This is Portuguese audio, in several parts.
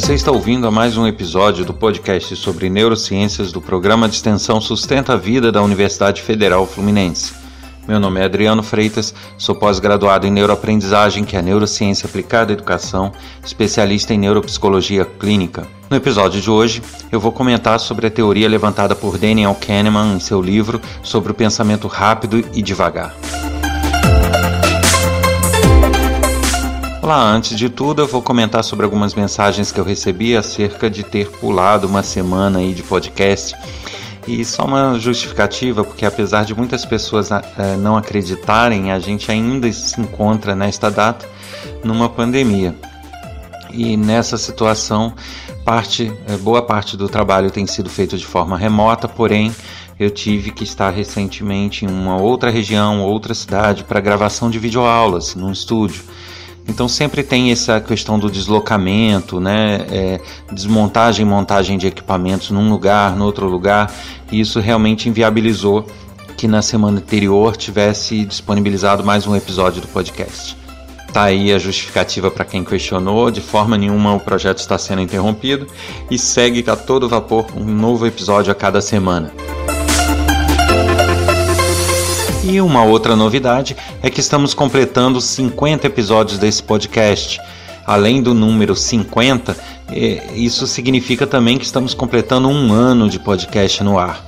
Você está ouvindo a mais um episódio do podcast sobre neurociências do programa de extensão Sustenta a Vida da Universidade Federal Fluminense. Meu nome é Adriano Freitas, sou pós-graduado em neuroaprendizagem, que é neurociência aplicada à educação, especialista em neuropsicologia clínica. No episódio de hoje, eu vou comentar sobre a teoria levantada por Daniel Kahneman em seu livro sobre o pensamento rápido e devagar. Olá, antes de tudo, eu vou comentar sobre algumas mensagens que eu recebi acerca de ter pulado uma semana aí de podcast e só uma justificativa, porque apesar de muitas pessoas é, não acreditarem, a gente ainda se encontra nesta data numa pandemia. E nessa situação, parte, é, boa parte do trabalho tem sido feito de forma remota, porém eu tive que estar recentemente em uma outra região, outra cidade, para gravação de videoaulas num estúdio. Então sempre tem essa questão do deslocamento, né? É, desmontagem e montagem de equipamentos num lugar, no outro lugar. E isso realmente inviabilizou que na semana anterior tivesse disponibilizado mais um episódio do podcast. Tá aí a justificativa para quem questionou, de forma nenhuma o projeto está sendo interrompido e segue a todo vapor um novo episódio a cada semana. E uma outra novidade é que estamos completando 50 episódios desse podcast. Além do número 50, é, isso significa também que estamos completando um ano de podcast no ar.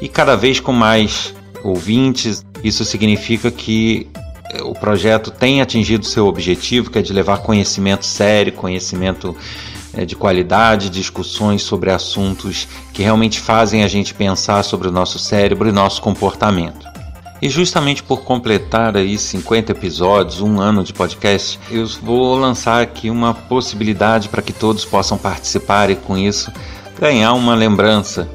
E cada vez com mais ouvintes, isso significa que é, o projeto tem atingido seu objetivo, que é de levar conhecimento sério, conhecimento é, de qualidade, discussões sobre assuntos que realmente fazem a gente pensar sobre o nosso cérebro e nosso comportamento. E justamente por completar aí 50 episódios, um ano de podcast, eu vou lançar aqui uma possibilidade para que todos possam participar e com isso ganhar uma lembrança.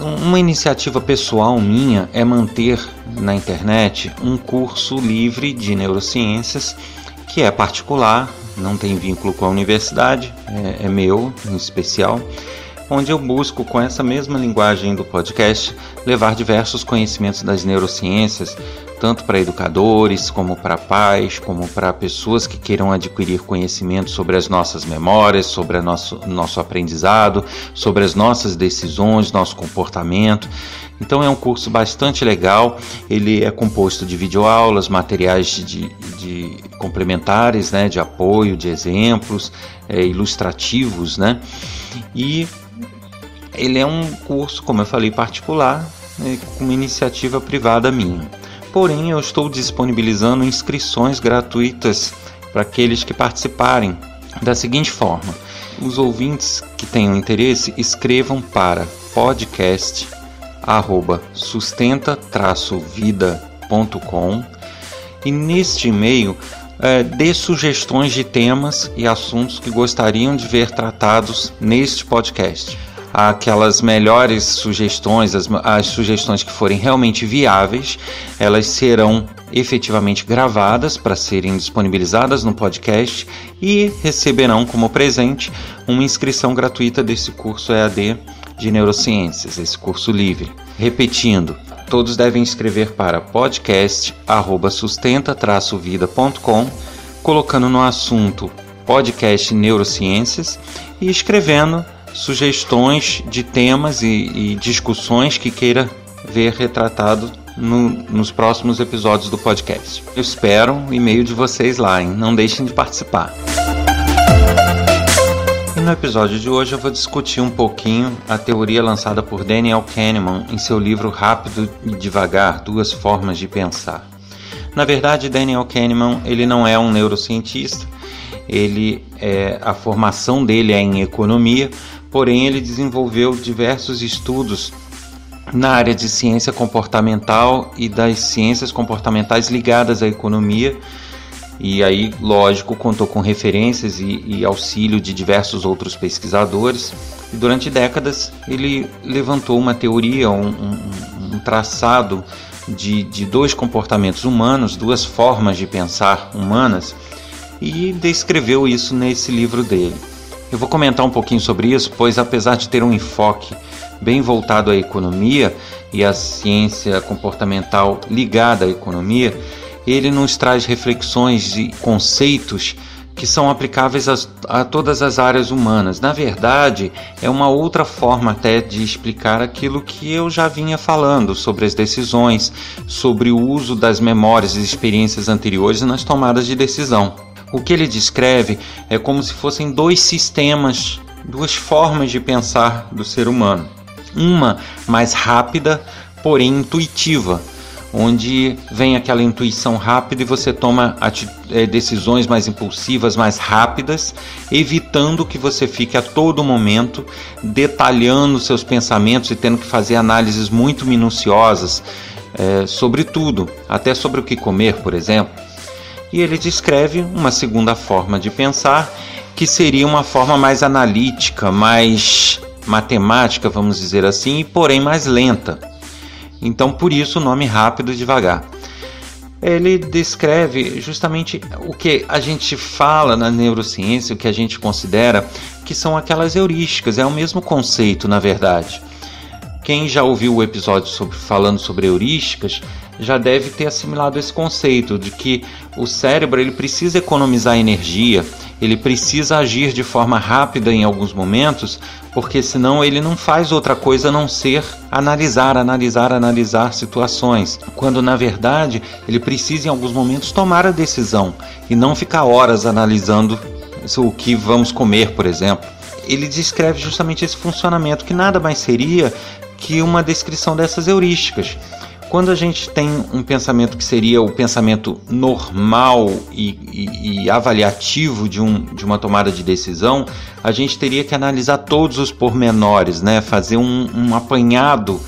Uma iniciativa pessoal minha é manter na internet um curso livre de neurociências que é particular, não tem vínculo com a universidade, é, é meu em especial onde eu busco, com essa mesma linguagem do podcast, levar diversos conhecimentos das neurociências, tanto para educadores, como para pais, como para pessoas que queiram adquirir conhecimento sobre as nossas memórias, sobre o nosso, nosso aprendizado, sobre as nossas decisões, nosso comportamento. Então é um curso bastante legal, ele é composto de videoaulas, materiais de, de complementares, né, de apoio, de exemplos, é, ilustrativos, né? E ele é um curso, como eu falei, particular, né, com uma iniciativa privada minha. Porém, eu estou disponibilizando inscrições gratuitas para aqueles que participarem da seguinte forma: os ouvintes que tenham interesse escrevam para podcast sustenta-vida.com e neste e-mail é, dê sugestões de temas e assuntos que gostariam de ver tratados neste podcast aquelas melhores sugestões, as, as sugestões que forem realmente viáveis, elas serão efetivamente gravadas para serem disponibilizadas no podcast e receberão como presente uma inscrição gratuita desse curso EAD de neurociências, esse curso livre. Repetindo, todos devem escrever para podcast@sustenta-vida.com, colocando no assunto podcast neurociências e escrevendo sugestões de temas e, e discussões que queira ver retratado no, nos próximos episódios do podcast. Eu espero o e-mail de vocês lá, hein? não deixem de participar. E no episódio de hoje eu vou discutir um pouquinho a teoria lançada por Daniel Kahneman em seu livro Rápido e Devagar: Duas Formas de Pensar. Na verdade, Daniel Kahneman ele não é um neurocientista, ele é, a formação dele é em economia, porém ele desenvolveu diversos estudos na área de ciência comportamental e das ciências comportamentais ligadas à economia. E aí, lógico, contou com referências e, e auxílio de diversos outros pesquisadores. E durante décadas ele levantou uma teoria, um, um, um traçado de, de dois comportamentos humanos, duas formas de pensar humanas, e descreveu isso nesse livro dele. Eu vou comentar um pouquinho sobre isso, pois apesar de ter um enfoque bem voltado à economia e à ciência comportamental ligada à economia, ele nos traz reflexões e conceitos que são aplicáveis a, a, todas as áreas humanas. Na verdade, é uma outra forma até de explicar aquilo que eu já vinha falando sobre as decisões, sobre o uso das memórias e experiências anteriores nas tomadas de decisão. O que ele descreve é como se fossem dois sistemas, duas formas de pensar do ser humano. Uma mais rápida, porém intuitiva, onde vem aquela intuição rápida e você toma é, decisões mais impulsivas, mais rápidas, evitando que você fique a todo momento detalhando seus pensamentos e tendo que fazer análises muito minuciosas é, sobre tudo, até sobre o que comer, por exemplo. E ele descreve uma segunda forma de pensar, que seria uma forma mais analítica, mais matemática, vamos dizer assim, e porém mais lenta então, por isso o nome rápido e devagar. Ele descreve justamente o que a gente fala na neurociência, o que a gente considera que são aquelas heurísticas, é o mesmo conceito, na verdade. Quem já ouviu o episódio sobre, falando sobre heurísticas já deve ter assimilado esse conceito de que o cérebro ele precisa economizar energia, ele precisa agir de forma rápida em alguns momentos, porque senão ele não faz outra coisa a não ser analisar, analisar, analisar situações, quando na verdade ele precisa em alguns momentos tomar a decisão e não ficar horas analisando o que vamos comer, por exemplo. Ele descreve justamente esse funcionamento que nada mais seria que uma descrição dessas heurísticas. Quando a gente tem um pensamento que seria o pensamento normal e, e, e avaliativo de, um, de uma tomada de decisão, a gente teria que analisar todos os pormenores, né? fazer um, um apanhado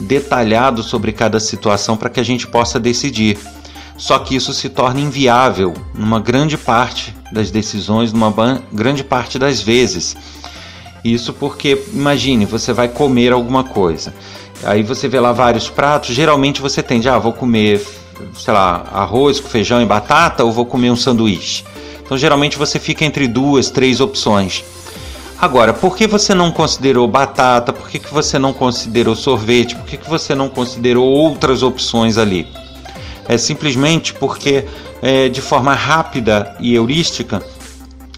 detalhado sobre cada situação para que a gente possa decidir. Só que isso se torna inviável numa grande parte das decisões, numa grande parte das vezes. Isso porque, imagine, você vai comer alguma coisa. Aí você vê lá vários pratos, geralmente você tende, ah, vou comer, sei lá, arroz com feijão e batata ou vou comer um sanduíche. Então geralmente você fica entre duas, três opções. Agora, por que você não considerou batata? Por que, que você não considerou sorvete? Por que, que você não considerou outras opções ali? É simplesmente porque, é, de forma rápida e heurística,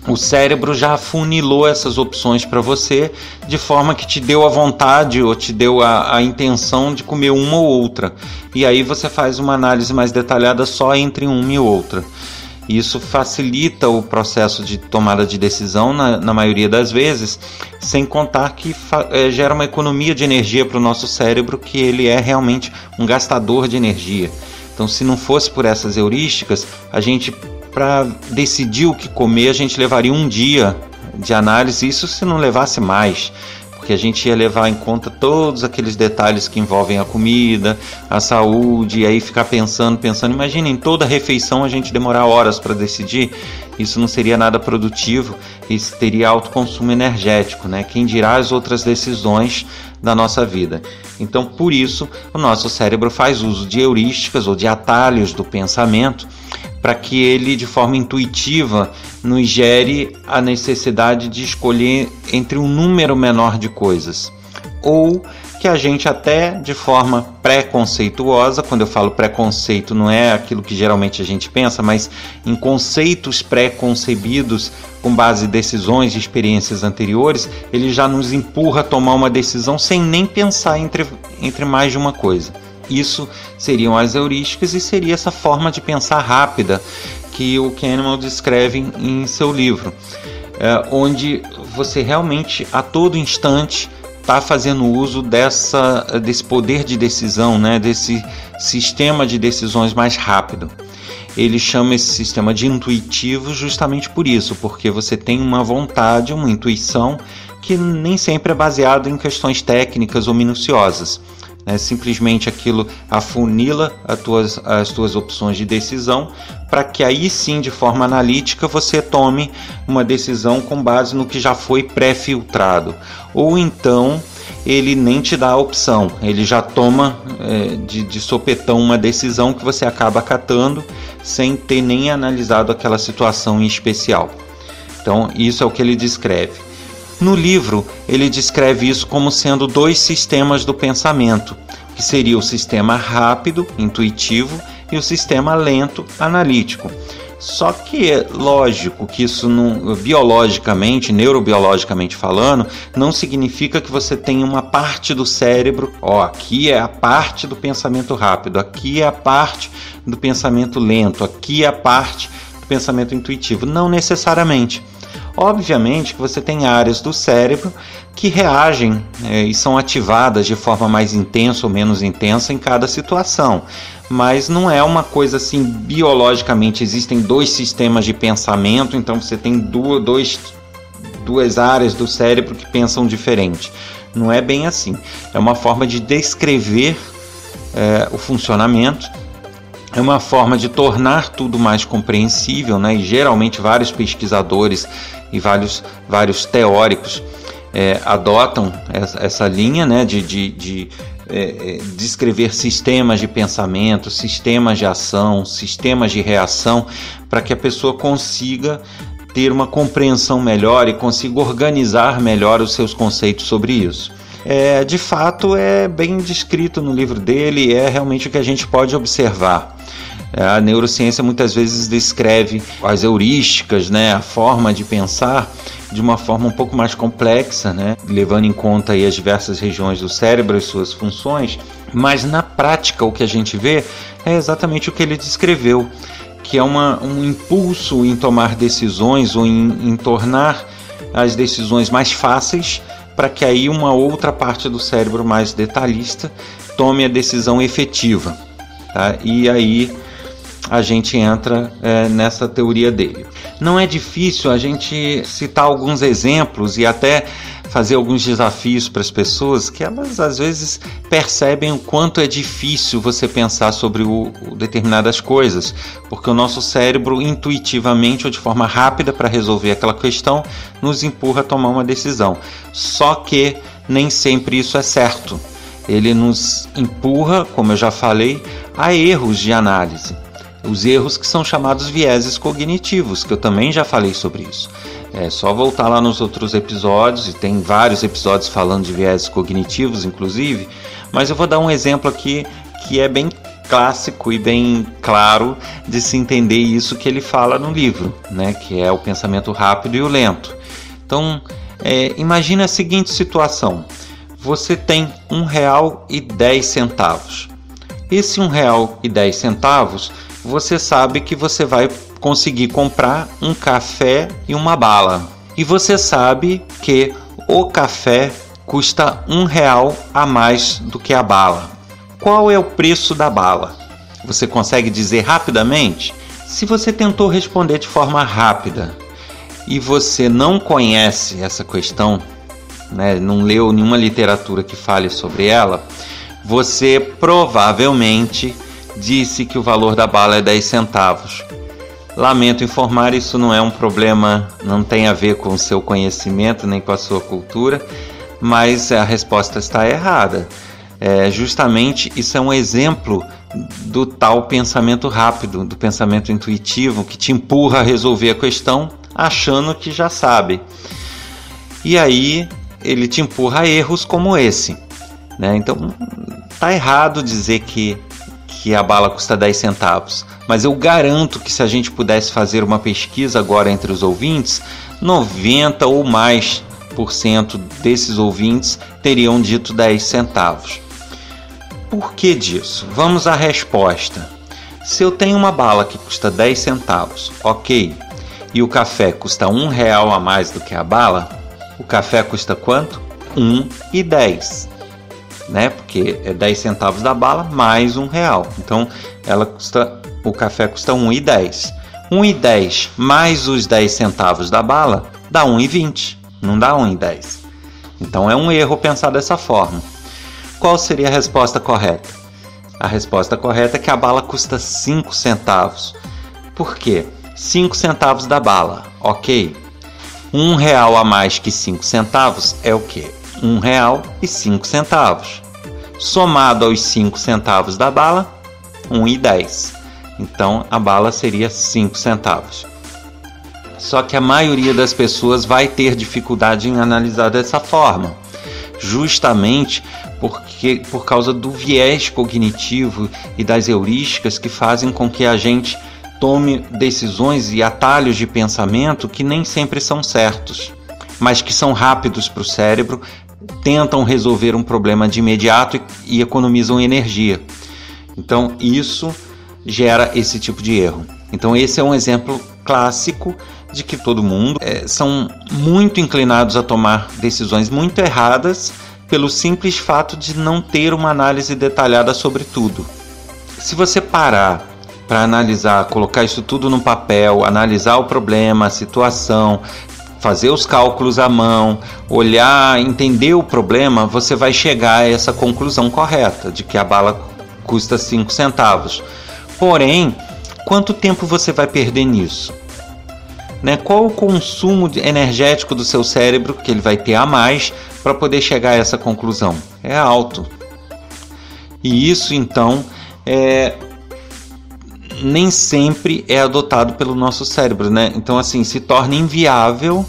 o cérebro já afunilou essas opções para você de forma que te deu a vontade ou te deu a, a, intenção de comer uma ou outra. E aí você faz uma análise mais detalhada só entre uma e outra. Isso facilita o processo de tomada de decisão na, na maioria das vezes, sem contar que é, gera uma economia de energia para o nosso cérebro, que ele é realmente um gastador de energia. Então, se não fosse por essas heurísticas, a gente para decidir o que comer, a gente levaria um dia de análise, isso se não levasse mais, porque a gente ia levar em conta todos aqueles detalhes que envolvem a comida, a saúde, e aí ficar pensando, pensando. Imagina, em toda refeição a gente demorar horas para decidir, isso não seria nada produtivo, isso teria alto consumo energético, né? Quem dirá as outras decisões da nossa vida. Então, por isso, o nosso cérebro faz uso de heurísticas ou de atalhos do pensamento para que ele, de forma intuitiva, nos gere a necessidade de escolher entre um número menor de coisas. Ou que a gente até de forma preconceituosa, quando eu falo preconceito não é aquilo que geralmente a gente pensa, mas em conceitos pré-concebidos com base em decisões e experiências anteriores, ele já nos empurra a tomar uma decisão sem nem pensar entre, entre mais de uma coisa. Isso seriam as heurísticas e seria essa forma de pensar rápida que o Kahneman descreve em seu livro, é, onde você realmente a todo instante está fazendo uso dessa, desse poder de decisão, né, desse sistema de decisões mais rápido. Ele chama esse sistema de intuitivo justamente por isso, porque você tem uma vontade, uma intuição que nem sempre é baseado em questões técnicas ou minuciosas. Né? Simplesmente aquilo afunila as tuas, as tuas opções de decisão para que aí sim, de forma analítica, você tome uma decisão com base no que já foi pré-filtrado. Ou então ele nem te dá a opção, ele já toma é, de, de sopetão uma decisão que você acaba acatando sem ter nem analisado aquela situação em especial. Então, isso é o que ele descreve. No livro, ele descreve isso como sendo dois sistemas do pensamento, que seria o sistema rápido, intuitivo, e o sistema lento analítico. Só que é lógico que isso não, biologicamente, neurobiologicamente falando, não significa que você tem uma parte do cérebro, ó, aqui é a parte do pensamento rápido, aqui é a parte do pensamento lento, aqui é a parte do pensamento intuitivo. Não necessariamente. Obviamente que você tem áreas do cérebro que reagem é, e são ativadas de forma mais intensa ou menos intensa em cada situação mas não é uma coisa assim biologicamente. Existem dois sistemas de pensamento, então você tem duas, dois, duas áreas do cérebro que pensam diferente. Não é bem assim. É uma forma de descrever é, o funcionamento, é uma forma de tornar tudo mais compreensível, né? E geralmente vários pesquisadores e vários, vários teóricos é, adotam essa, essa linha né? de, de, de é, é, descrever sistemas de pensamento, sistemas de ação, sistemas de reação, para que a pessoa consiga ter uma compreensão melhor e consiga organizar melhor os seus conceitos sobre isso. É, de fato, é bem descrito no livro dele, é realmente o que a gente pode observar. É, a neurociência muitas vezes descreve as heurísticas, né, a forma de pensar de uma forma um pouco mais complexa, né, levando em conta aí as diversas regiões do cérebro e suas funções, mas na prática o que a gente vê é exatamente o que ele descreveu, que é uma, um impulso em tomar decisões ou em, em tornar as decisões mais fáceis para que aí uma outra parte do cérebro mais detalhista tome a decisão efetiva. Tá? E aí a gente entra é, nessa teoria dele. Não é difícil a gente citar alguns exemplos e até fazer alguns desafios para as pessoas que elas às vezes percebem o quanto é difícil você pensar sobre o, o determinadas coisas, porque o nosso cérebro intuitivamente ou de forma rápida para resolver aquela questão nos empurra a tomar uma decisão. Só que nem sempre isso é certo. Ele nos empurra, como eu já falei, a erros de análise os erros que são chamados vieses cognitivos, que eu também já falei sobre isso. É só voltar lá nos outros episódios, e tem vários episódios falando de vieses cognitivos, inclusive, mas eu vou dar um exemplo aqui que é bem clássico e bem claro de se entender isso que ele fala no livro, né? que é o pensamento rápido e o lento. Então, é, imagine a seguinte situação: você tem um real e dez centavos. Esse um real e dez centavos você sabe que você vai conseguir comprar um café e uma bala. E você sabe que o café custa um real a mais do que a bala. Qual é o preço da bala? Você consegue dizer rapidamente? Se você tentou responder de forma rápida e você não conhece essa questão, né, não leu nenhuma literatura que fale sobre ela, você provavelmente disse que o valor da bala é 10 centavos. Lamento informar, isso não é um problema, não tem a ver com o seu conhecimento nem com a sua cultura, mas a resposta está errada. É, justamente isso é um exemplo do tal pensamento rápido, do pensamento intuitivo que te empurra a resolver a questão achando que já sabe. E aí ele te empurra a erros como esse. Né? Então tá errado dizer que que a bala custa 10 centavos, mas eu garanto que se a gente pudesse fazer uma pesquisa agora entre os ouvintes, 90 ou mais por cento desses ouvintes teriam dito 10 centavos. Por que disso? Vamos à resposta. Se eu tenho uma bala que custa 10 centavos, ok, e o café custa um real a mais do que a bala, o café custa quanto? 1,10 né? Porque é 10 centavos da bala mais um real. Então ela custa, o café custa 1,10. 1,10 mais os 10 centavos da bala dá 1,20, não dá 1,10. Então é um erro pensar dessa forma. Qual seria a resposta correta? A resposta correta é que a bala custa 5 centavos. Por quê? 5 centavos da bala, ok. Um real a mais que 5 centavos é o quê? Cinco centavos. Somado aos cinco centavos da bala, e dez. Então a bala seria cinco centavos. Só que a maioria das pessoas vai ter dificuldade em analisar dessa forma, justamente porque por causa do viés cognitivo e das heurísticas que fazem com que a gente tome decisões e atalhos de pensamento que nem sempre são certos, mas que são rápidos para o cérebro, tentam resolver um problema de imediato e, e economizam energia. Então, isso gera esse tipo de erro. Então, esse é um exemplo clássico de que todo mundo é, são muito inclinados a tomar decisões muito erradas pelo simples fato de não ter uma análise detalhada sobre tudo. Se você parar para analisar, colocar isso tudo no papel, analisar o problema, a situação, fazer os cálculos à mão, olhar, entender o problema, você vai chegar a essa conclusão correta de que a bala custa 5 centavos. Porém, quanto tempo você vai perder nisso? Né? Qual o consumo energético do seu cérebro que ele vai ter a mais para poder chegar a essa conclusão? É alto. E isso então é, nem sempre é adotado pelo nosso cérebro, né? Então assim se torna inviável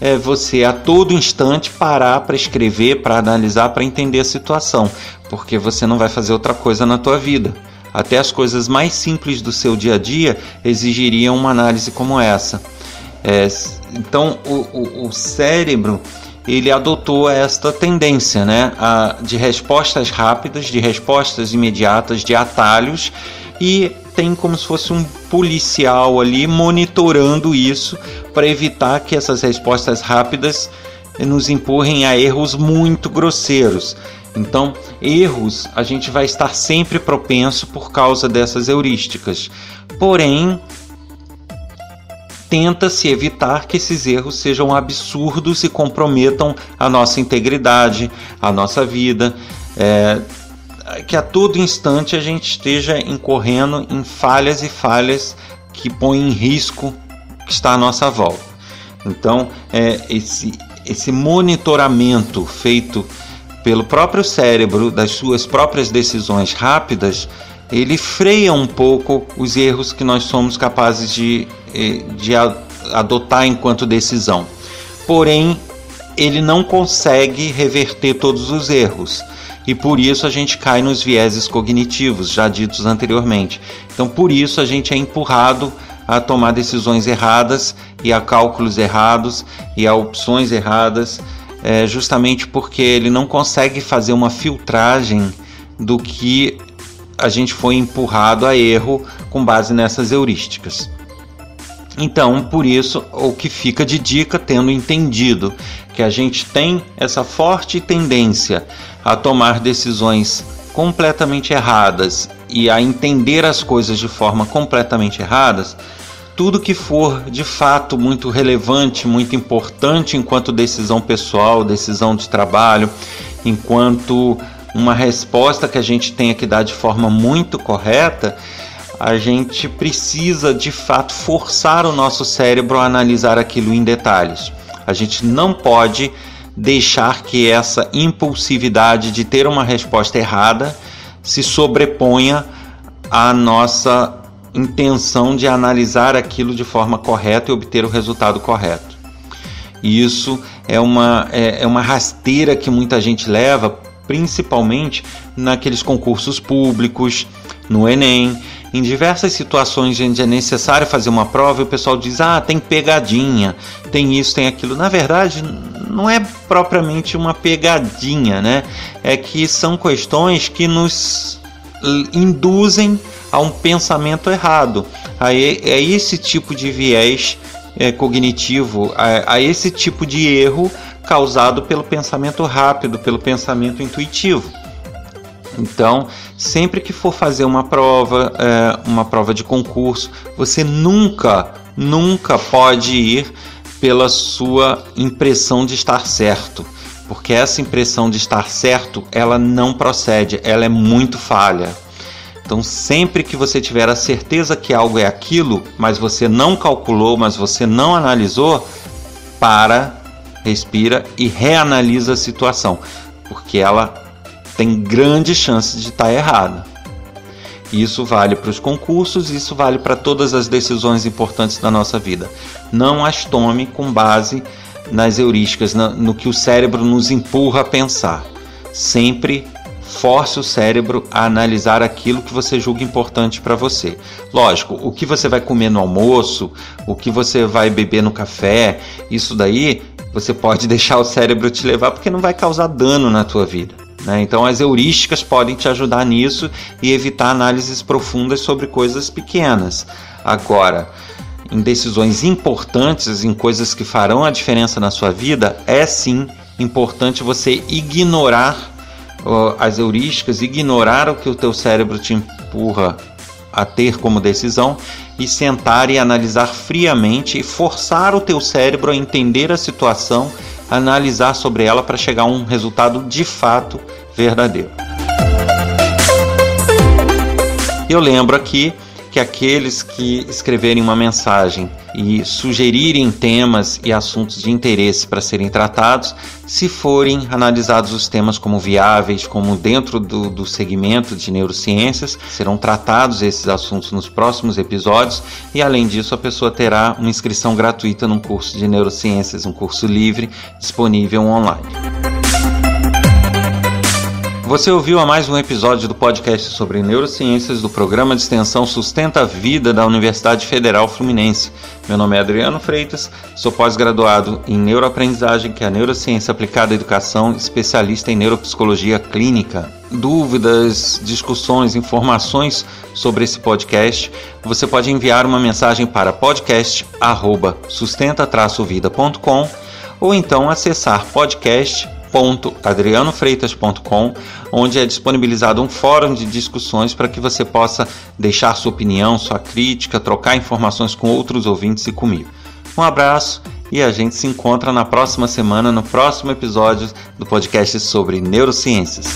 é, você a todo instante parar para escrever, para analisar, para entender a situação, porque você não vai fazer outra coisa na tua vida. Até as coisas mais simples do seu dia a dia exigiriam uma análise como essa. É, então o, o, o, cérebro ele adotou esta tendência né, a, de respostas rápidas, de respostas imediatas, de atalhos e tem como se fosse um policial ali monitorando isso para evitar que essas respostas rápidas nos empurrem a erros muito grosseiros. Então, erros a gente vai estar sempre propenso por causa dessas heurísticas. Porém, tenta-se evitar que esses erros sejam absurdos e comprometam a nossa integridade, a nossa vida. É, que a todo instante a gente esteja incorrendo em falhas e falhas que põem em risco que está à nossa volta. Então, é, esse, esse monitoramento feito pelo próprio cérebro das suas próprias decisões rápidas, ele freia um pouco os erros que nós somos capazes de, eh, de adotar enquanto decisão. Porém, ele não consegue reverter todos os erros e por isso a gente cai nos vieses cognitivos já ditos anteriormente. Então, por isso a gente é empurrado a tomar decisões erradas e a cálculos errados e a opções erradas, é, justamente porque ele não consegue fazer uma filtragem do que a gente foi empurrado a erro com base nessas heurísticas. Então, por isso, o que fica de dica, tendo entendido que a gente tem essa forte tendência a tomar decisões completamente erradas e a entender as coisas de forma completamente erradas, tudo que for de fato muito relevante, muito importante enquanto decisão pessoal, decisão de trabalho, enquanto uma resposta que a gente tenha que dar de forma muito correta, a gente precisa de fato forçar o nosso cérebro a analisar aquilo em detalhes. A gente não pode deixar que essa impulsividade de ter uma resposta errada se sobreponha à nossa intenção de analisar aquilo de forma correta e obter o resultado correto. Isso é uma, é, é uma rasteira que muita gente leva, principalmente naqueles concursos públicos, no Enem, em diversas situações onde é necessário fazer uma prova, o pessoal diz: ah, tem pegadinha, tem isso, tem aquilo. Na verdade, não é propriamente uma pegadinha, né? É que são questões que nos induzem a um pensamento errado. Aí é esse tipo de viés é, cognitivo, a, a esse tipo de erro causado pelo pensamento rápido, pelo pensamento intuitivo. Então, sempre que for fazer uma prova, é, uma prova de concurso, você nunca, nunca pode ir pela sua impressão de estar certo, porque essa impressão de estar certo, ela não procede, ela é muito falha. Então, sempre que você tiver a certeza que algo é aquilo, mas você não calculou, mas você não analisou, para, respira e reanalisa a situação, porque ela tem grande chance de estar errada. Isso vale para os concursos, isso vale para todas as decisões importantes da nossa vida. Não as tome com base nas heurísticas, no que o cérebro nos empurra a pensar. Sempre force o cérebro a analisar aquilo que você julga importante para você. Lógico, o que você vai comer no almoço, o que você vai beber no café, isso daí você pode deixar o cérebro te levar porque não vai causar dano na tua vida. Né? Então as heurísticas podem te ajudar nisso e evitar análises profundas sobre coisas pequenas. Agora, em decisões importantes, em coisas que farão a diferença na sua vida, é sim importante você ignorar as heurísticas, ignorar o que o teu cérebro te empurra a ter como decisão e sentar e analisar friamente e forçar o teu cérebro a entender a situação, analisar sobre ela para chegar a um resultado de fato verdadeiro. Eu lembro aqui que aqueles que escreverem uma mensagem e sugerirem temas e assuntos de interesse para serem tratados, se forem analisados os temas como viáveis, como dentro do, do segmento de neurociências, serão tratados esses assuntos nos próximos episódios e, além disso, a pessoa terá uma inscrição gratuita num curso de neurociências, um curso livre disponível online. Você ouviu a mais um episódio do podcast sobre neurociências do programa de extensão Sustenta a Vida da Universidade Federal Fluminense. Meu nome é Adriano Freitas, sou pós-graduado em neuroaprendizagem, que é a neurociência aplicada à educação, especialista em neuropsicologia clínica. Dúvidas, discussões, informações sobre esse podcast, você pode enviar uma mensagem para podcast@sustenta-vida.com ou então acessar podcast www.adrianofreitas.com, onde é disponibilizado um fórum de discussões para que você possa deixar sua opinião, sua crítica, trocar informações com outros ouvintes e comigo. Um abraço e a gente se encontra na próxima semana, no próximo episódio do podcast sobre neurociências.